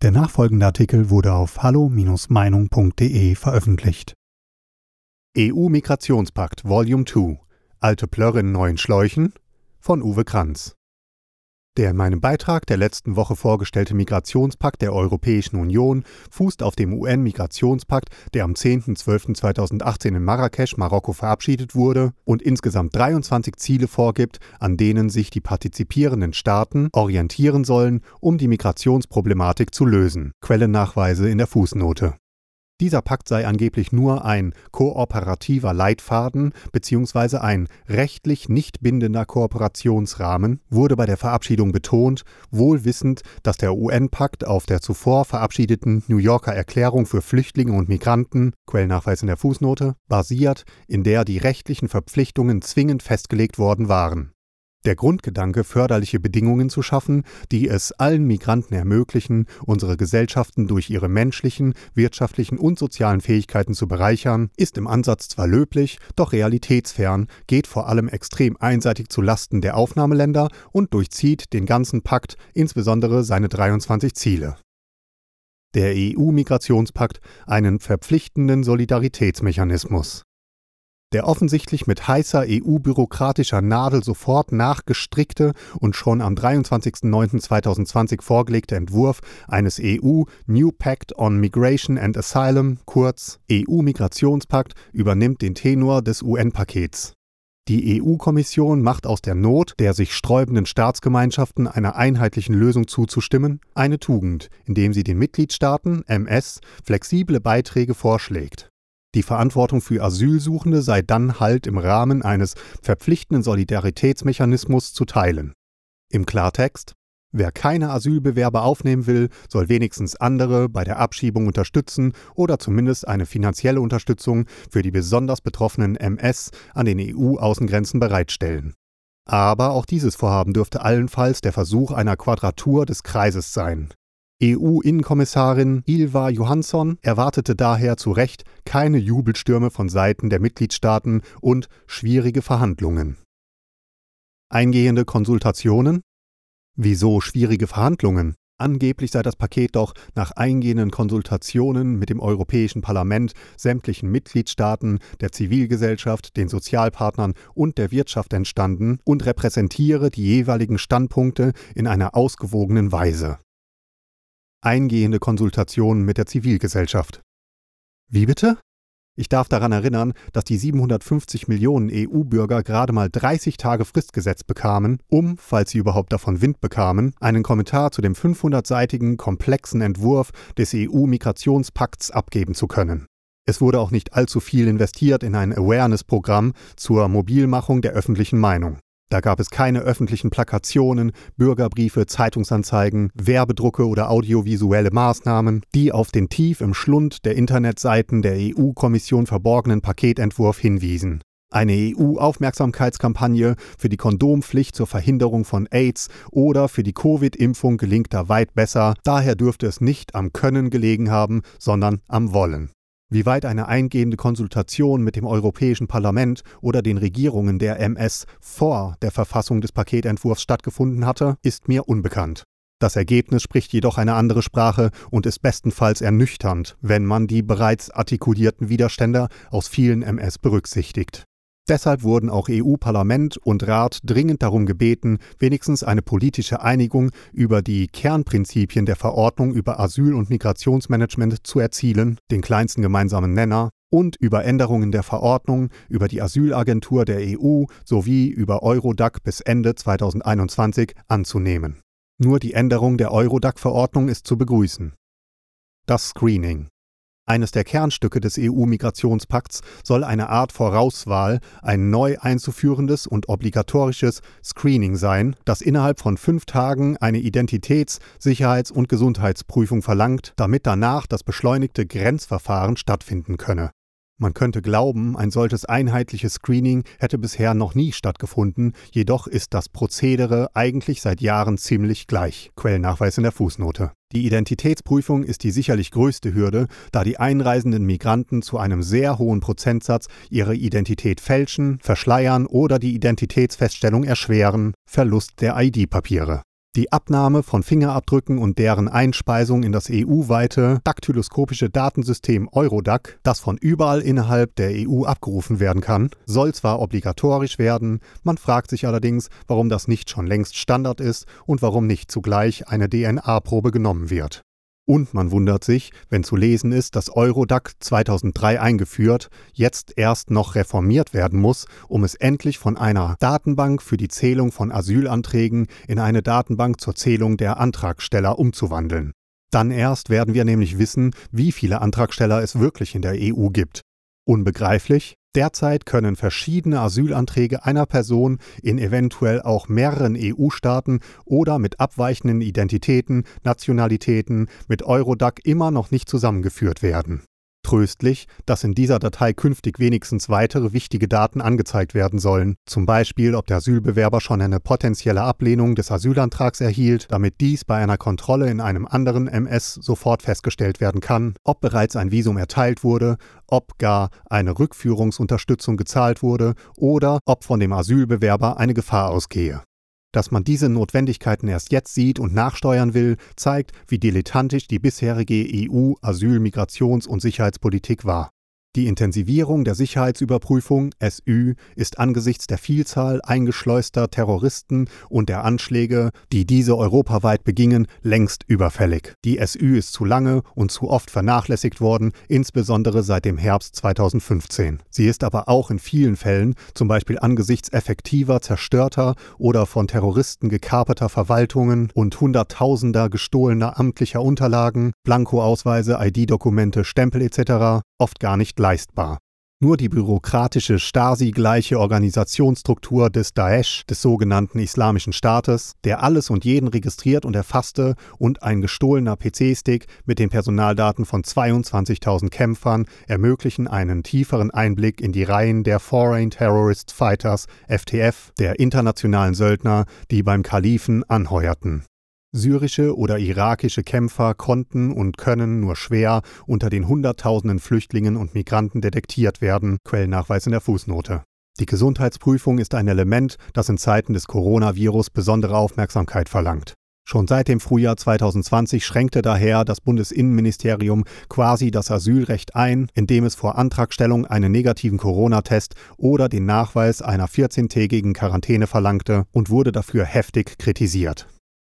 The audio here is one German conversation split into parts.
Der nachfolgende Artikel wurde auf hallo-meinung.de veröffentlicht. EU-Migrationspakt Volume 2 Alte Plörre in neuen Schläuchen von Uwe Kranz der in meinem Beitrag der letzten Woche vorgestellte Migrationspakt der Europäischen Union fußt auf dem UN-Migrationspakt, der am 10.12.2018 in Marrakesch, Marokko verabschiedet wurde und insgesamt 23 Ziele vorgibt, an denen sich die partizipierenden Staaten orientieren sollen, um die Migrationsproblematik zu lösen. Quellennachweise in der Fußnote. Dieser Pakt sei angeblich nur ein kooperativer Leitfaden bzw. ein rechtlich nicht bindender Kooperationsrahmen, wurde bei der Verabschiedung betont, wohl wissend, dass der UN-Pakt auf der zuvor verabschiedeten New Yorker Erklärung für Flüchtlinge und Migranten, Quellnachweis in der Fußnote, basiert, in der die rechtlichen Verpflichtungen zwingend festgelegt worden waren der Grundgedanke, förderliche Bedingungen zu schaffen, die es allen Migranten ermöglichen, unsere Gesellschaften durch ihre menschlichen, wirtschaftlichen und sozialen Fähigkeiten zu bereichern, ist im Ansatz zwar löblich, doch realitätsfern, geht vor allem extrem einseitig zu Lasten der Aufnahmeländer und durchzieht den ganzen Pakt, insbesondere seine 23 Ziele. Der EU-Migrationspakt einen verpflichtenden Solidaritätsmechanismus der offensichtlich mit heißer EU-bürokratischer Nadel sofort nachgestrickte und schon am 23.09.2020 vorgelegte Entwurf eines EU New Pact on Migration and Asylum, kurz EU-Migrationspakt, übernimmt den Tenor des UN-Pakets. Die EU-Kommission macht aus der Not der sich sträubenden Staatsgemeinschaften einer einheitlichen Lösung zuzustimmen eine Tugend, indem sie den Mitgliedstaaten MS flexible Beiträge vorschlägt. Die Verantwortung für Asylsuchende sei dann halt im Rahmen eines verpflichtenden Solidaritätsmechanismus zu teilen. Im Klartext Wer keine Asylbewerber aufnehmen will, soll wenigstens andere bei der Abschiebung unterstützen oder zumindest eine finanzielle Unterstützung für die besonders betroffenen MS an den EU-Außengrenzen bereitstellen. Aber auch dieses Vorhaben dürfte allenfalls der Versuch einer Quadratur des Kreises sein. EU-Innenkommissarin Ilva Johansson erwartete daher zu Recht keine Jubelstürme von Seiten der Mitgliedstaaten und schwierige Verhandlungen. Eingehende Konsultationen? Wieso schwierige Verhandlungen? Angeblich sei das Paket doch nach eingehenden Konsultationen mit dem Europäischen Parlament, sämtlichen Mitgliedstaaten, der Zivilgesellschaft, den Sozialpartnern und der Wirtschaft entstanden und repräsentiere die jeweiligen Standpunkte in einer ausgewogenen Weise eingehende Konsultationen mit der Zivilgesellschaft. Wie bitte? Ich darf daran erinnern, dass die 750 Millionen EU-Bürger gerade mal 30 Tage Fristgesetz bekamen, um, falls sie überhaupt davon Wind bekamen, einen Kommentar zu dem 500-seitigen komplexen Entwurf des EU-Migrationspakts abgeben zu können. Es wurde auch nicht allzu viel investiert in ein Awareness-Programm zur Mobilmachung der öffentlichen Meinung. Da gab es keine öffentlichen Plakationen, Bürgerbriefe, Zeitungsanzeigen, Werbedrucke oder audiovisuelle Maßnahmen. Die auf den tief im Schlund der Internetseiten der EU-Kommission verborgenen Paketentwurf hinwiesen. Eine EU-Aufmerksamkeitskampagne für die Kondompflicht zur Verhinderung von AIDS oder für die Covid-Impfung gelingt da weit besser, daher dürfte es nicht am Können gelegen haben, sondern am Wollen. Wie weit eine eingehende Konsultation mit dem Europäischen Parlament oder den Regierungen der MS vor der Verfassung des Paketentwurfs stattgefunden hatte, ist mir unbekannt. Das Ergebnis spricht jedoch eine andere Sprache und ist bestenfalls ernüchternd, wenn man die bereits artikulierten Widerstände aus vielen MS berücksichtigt. Deshalb wurden auch EU-Parlament und Rat dringend darum gebeten, wenigstens eine politische Einigung über die Kernprinzipien der Verordnung über Asyl- und Migrationsmanagement zu erzielen, den kleinsten gemeinsamen Nenner, und über Änderungen der Verordnung über die Asylagentur der EU sowie über Eurodac bis Ende 2021 anzunehmen. Nur die Änderung der Eurodac-Verordnung ist zu begrüßen. Das Screening. Eines der Kernstücke des EU-Migrationspakts soll eine Art Vorauswahl, ein neu einzuführendes und obligatorisches Screening sein, das innerhalb von fünf Tagen eine Identitäts-, Sicherheits- und Gesundheitsprüfung verlangt, damit danach das beschleunigte Grenzverfahren stattfinden könne. Man könnte glauben, ein solches einheitliches Screening hätte bisher noch nie stattgefunden, jedoch ist das Prozedere eigentlich seit Jahren ziemlich gleich. Quellnachweis in der Fußnote. Die Identitätsprüfung ist die sicherlich größte Hürde, da die einreisenden Migranten zu einem sehr hohen Prozentsatz ihre Identität fälschen, verschleiern oder die Identitätsfeststellung erschweren, Verlust der ID-Papiere. Die Abnahme von Fingerabdrücken und deren Einspeisung in das EU-weite daktyloskopische Datensystem Eurodac, das von überall innerhalb der EU abgerufen werden kann, soll zwar obligatorisch werden, man fragt sich allerdings, warum das nicht schon längst Standard ist und warum nicht zugleich eine DNA-Probe genommen wird. Und man wundert sich, wenn zu lesen ist, dass Eurodac 2003 eingeführt, jetzt erst noch reformiert werden muss, um es endlich von einer Datenbank für die Zählung von Asylanträgen in eine Datenbank zur Zählung der Antragsteller umzuwandeln. Dann erst werden wir nämlich wissen, wie viele Antragsteller es wirklich in der EU gibt. Unbegreiflich, Derzeit können verschiedene Asylanträge einer Person in eventuell auch mehreren EU-Staaten oder mit abweichenden Identitäten, Nationalitäten mit Eurodac immer noch nicht zusammengeführt werden tröstlich, dass in dieser Datei künftig wenigstens weitere wichtige Daten angezeigt werden sollen, zum Beispiel ob der Asylbewerber schon eine potenzielle Ablehnung des Asylantrags erhielt, damit dies bei einer Kontrolle in einem anderen MS sofort festgestellt werden kann, ob bereits ein Visum erteilt wurde, ob gar eine Rückführungsunterstützung gezahlt wurde oder ob von dem Asylbewerber eine Gefahr ausgehe. Dass man diese Notwendigkeiten erst jetzt sieht und nachsteuern will, zeigt, wie dilettantisch die bisherige EU-Asyl-, Migrations- und Sicherheitspolitik war. Die Intensivierung der Sicherheitsüberprüfung SÜ ist angesichts der Vielzahl eingeschleuster Terroristen und der Anschläge, die diese europaweit begingen, längst überfällig. Die SÜ ist zu lange und zu oft vernachlässigt worden, insbesondere seit dem Herbst 2015. Sie ist aber auch in vielen Fällen, zum Beispiel angesichts effektiver, zerstörter oder von Terroristen gekaperter Verwaltungen und Hunderttausender gestohlener amtlicher Unterlagen, Blankoausweise, ID-Dokumente, Stempel etc., oft gar nicht leistbar. Nur die bürokratische Stasi-gleiche Organisationsstruktur des Daesh, des sogenannten Islamischen Staates, der alles und jeden registriert und erfasste, und ein gestohlener PC-Stick mit den Personaldaten von 22.000 Kämpfern ermöglichen einen tieferen Einblick in die Reihen der Foreign Terrorist Fighters FTF, der internationalen Söldner, die beim Kalifen anheuerten. Syrische oder irakische Kämpfer konnten und können nur schwer unter den Hunderttausenden Flüchtlingen und Migranten detektiert werden, Quellnachweis in der Fußnote. Die Gesundheitsprüfung ist ein Element, das in Zeiten des Coronavirus besondere Aufmerksamkeit verlangt. Schon seit dem Frühjahr 2020 schränkte daher das Bundesinnenministerium quasi das Asylrecht ein, indem es vor Antragstellung einen negativen Corona-Test oder den Nachweis einer 14-tägigen Quarantäne verlangte und wurde dafür heftig kritisiert.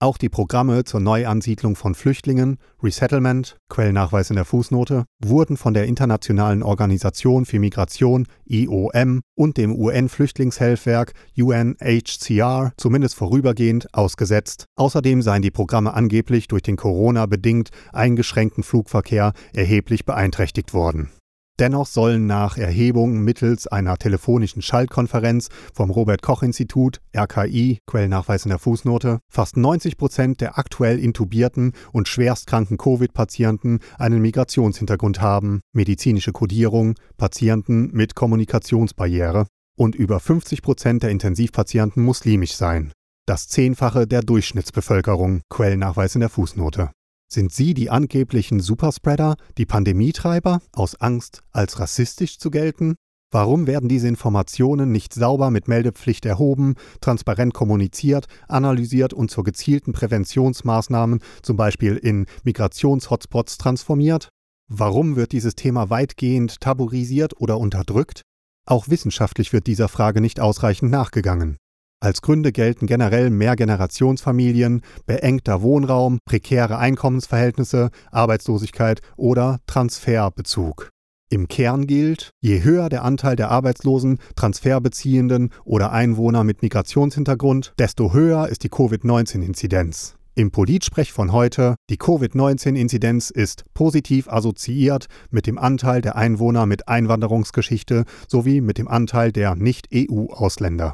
Auch die Programme zur Neuansiedlung von Flüchtlingen, Resettlement, Quellnachweis in der Fußnote, wurden von der Internationalen Organisation für Migration IOM und dem UN-Flüchtlingshelfwerk UNHCR zumindest vorübergehend ausgesetzt. Außerdem seien die Programme angeblich durch den Corona-bedingt eingeschränkten Flugverkehr erheblich beeinträchtigt worden. Dennoch sollen nach Erhebung mittels einer telefonischen Schaltkonferenz vom Robert Koch Institut RKI Quellnachweis in der Fußnote fast 90 Prozent der aktuell intubierten und schwerstkranken Covid-Patienten einen Migrationshintergrund haben, medizinische Kodierung, Patienten mit Kommunikationsbarriere und über 50 Prozent der Intensivpatienten muslimisch sein. Das Zehnfache der Durchschnittsbevölkerung, Quellnachweis in der Fußnote. Sind sie die angeblichen Superspreader, die Pandemietreiber, aus Angst, als rassistisch zu gelten? Warum werden diese Informationen nicht sauber mit Meldepflicht erhoben, transparent kommuniziert, analysiert und zur gezielten Präventionsmaßnahmen, zum Beispiel in Migrationshotspots, transformiert? Warum wird dieses Thema weitgehend tabuisiert oder unterdrückt? Auch wissenschaftlich wird dieser Frage nicht ausreichend nachgegangen. Als Gründe gelten generell Mehrgenerationsfamilien, beengter Wohnraum, prekäre Einkommensverhältnisse, Arbeitslosigkeit oder Transferbezug. Im Kern gilt, je höher der Anteil der Arbeitslosen, Transferbeziehenden oder Einwohner mit Migrationshintergrund, desto höher ist die Covid-19-Inzidenz. Im Politsprech von heute, die Covid-19-Inzidenz ist positiv assoziiert mit dem Anteil der Einwohner mit Einwanderungsgeschichte sowie mit dem Anteil der Nicht-EU-Ausländer.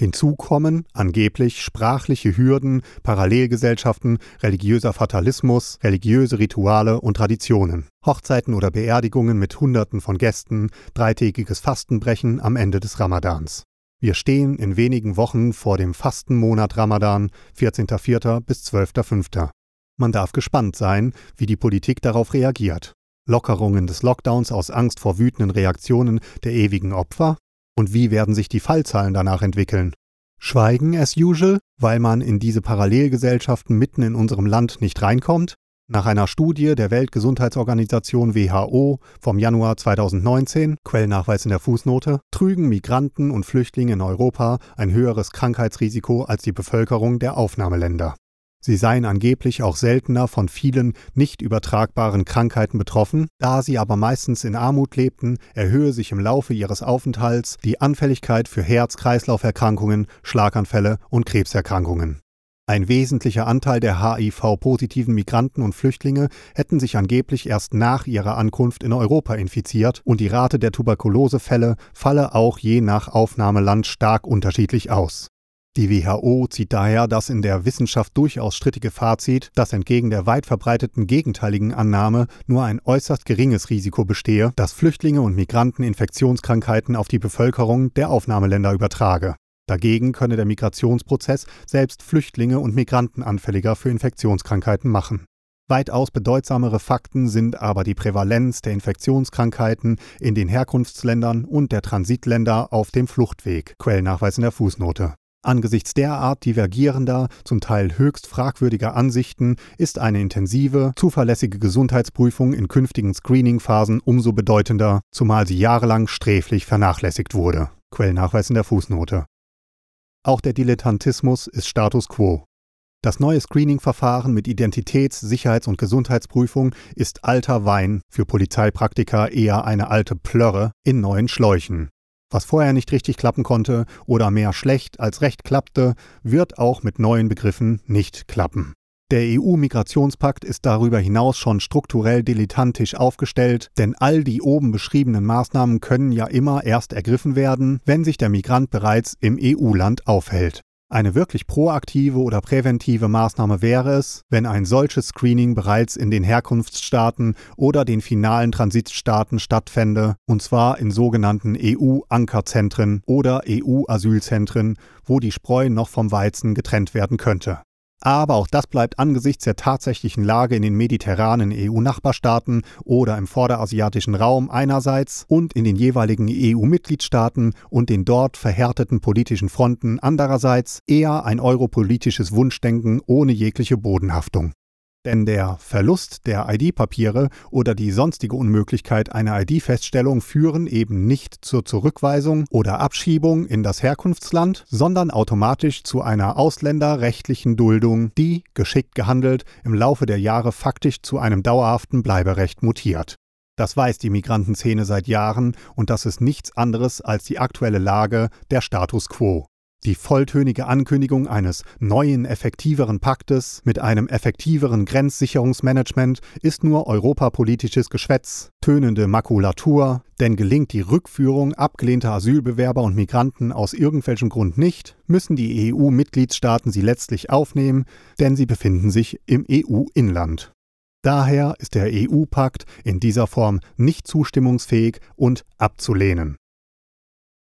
Hinzu kommen angeblich sprachliche Hürden, Parallelgesellschaften, religiöser Fatalismus, religiöse Rituale und Traditionen, Hochzeiten oder Beerdigungen mit Hunderten von Gästen, dreitägiges Fastenbrechen am Ende des Ramadans. Wir stehen in wenigen Wochen vor dem Fastenmonat Ramadan, 14.04. bis 12.05. Man darf gespannt sein, wie die Politik darauf reagiert. Lockerungen des Lockdowns aus Angst vor wütenden Reaktionen der ewigen Opfer und wie werden sich die Fallzahlen danach entwickeln? Schweigen as usual, weil man in diese Parallelgesellschaften mitten in unserem Land nicht reinkommt? Nach einer Studie der Weltgesundheitsorganisation WHO vom Januar 2019, Quellnachweis in der Fußnote, trügen Migranten und Flüchtlinge in Europa ein höheres Krankheitsrisiko als die Bevölkerung der Aufnahmeländer. Sie seien angeblich auch seltener von vielen nicht übertragbaren Krankheiten betroffen, da sie aber meistens in Armut lebten, erhöhe sich im Laufe ihres Aufenthalts die Anfälligkeit für Herz-Kreislauf-Erkrankungen, Schlaganfälle und Krebserkrankungen. Ein wesentlicher Anteil der HIV-positiven Migranten und Flüchtlinge hätten sich angeblich erst nach ihrer Ankunft in Europa infiziert und die Rate der Tuberkulosefälle falle auch je nach Aufnahmeland stark unterschiedlich aus. Die WHO zieht daher das in der Wissenschaft durchaus strittige Fazit, dass entgegen der weit verbreiteten gegenteiligen Annahme nur ein äußerst geringes Risiko bestehe, dass Flüchtlinge und Migranten Infektionskrankheiten auf die Bevölkerung der Aufnahmeländer übertrage. Dagegen könne der Migrationsprozess selbst Flüchtlinge und Migranten anfälliger für Infektionskrankheiten machen. Weitaus bedeutsamere Fakten sind aber die Prävalenz der Infektionskrankheiten in den Herkunftsländern und der Transitländer auf dem Fluchtweg. Quellnachweis in der Fußnote. Angesichts derart divergierender, zum Teil höchst fragwürdiger Ansichten ist eine intensive, zuverlässige Gesundheitsprüfung in künftigen Screening-Phasen umso bedeutender, zumal sie jahrelang sträflich vernachlässigt wurde. Quellnachweis in der Fußnote. Auch der Dilettantismus ist Status quo. Das neue Screening-Verfahren mit Identitäts-, Sicherheits- und Gesundheitsprüfung ist alter Wein, für Polizeipraktiker eher eine alte Plörre in neuen Schläuchen. Was vorher nicht richtig klappen konnte oder mehr schlecht als recht klappte, wird auch mit neuen Begriffen nicht klappen. Der EU-Migrationspakt ist darüber hinaus schon strukturell dilettantisch aufgestellt, denn all die oben beschriebenen Maßnahmen können ja immer erst ergriffen werden, wenn sich der Migrant bereits im EU-Land aufhält. Eine wirklich proaktive oder präventive Maßnahme wäre es, wenn ein solches Screening bereits in den Herkunftsstaaten oder den finalen Transitstaaten stattfände, und zwar in sogenannten EU-Ankerzentren oder EU-Asylzentren, wo die Spreu noch vom Weizen getrennt werden könnte. Aber auch das bleibt angesichts der tatsächlichen Lage in den mediterranen EU-Nachbarstaaten oder im vorderasiatischen Raum einerseits und in den jeweiligen EU-Mitgliedstaaten und den dort verhärteten politischen Fronten andererseits eher ein europolitisches Wunschdenken ohne jegliche Bodenhaftung. Denn der Verlust der ID-Papiere oder die sonstige Unmöglichkeit einer ID-Feststellung führen eben nicht zur Zurückweisung oder Abschiebung in das Herkunftsland, sondern automatisch zu einer ausländerrechtlichen Duldung, die, geschickt gehandelt, im Laufe der Jahre faktisch zu einem dauerhaften Bleiberecht mutiert. Das weiß die Migrantenszene seit Jahren und das ist nichts anderes als die aktuelle Lage der Status quo. Die volltönige Ankündigung eines neuen, effektiveren Paktes mit einem effektiveren Grenzsicherungsmanagement ist nur europapolitisches Geschwätz, tönende Makulatur, denn gelingt die Rückführung abgelehnter Asylbewerber und Migranten aus irgendwelchem Grund nicht, müssen die EU-Mitgliedstaaten sie letztlich aufnehmen, denn sie befinden sich im EU-Inland. Daher ist der EU-Pakt in dieser Form nicht zustimmungsfähig und abzulehnen.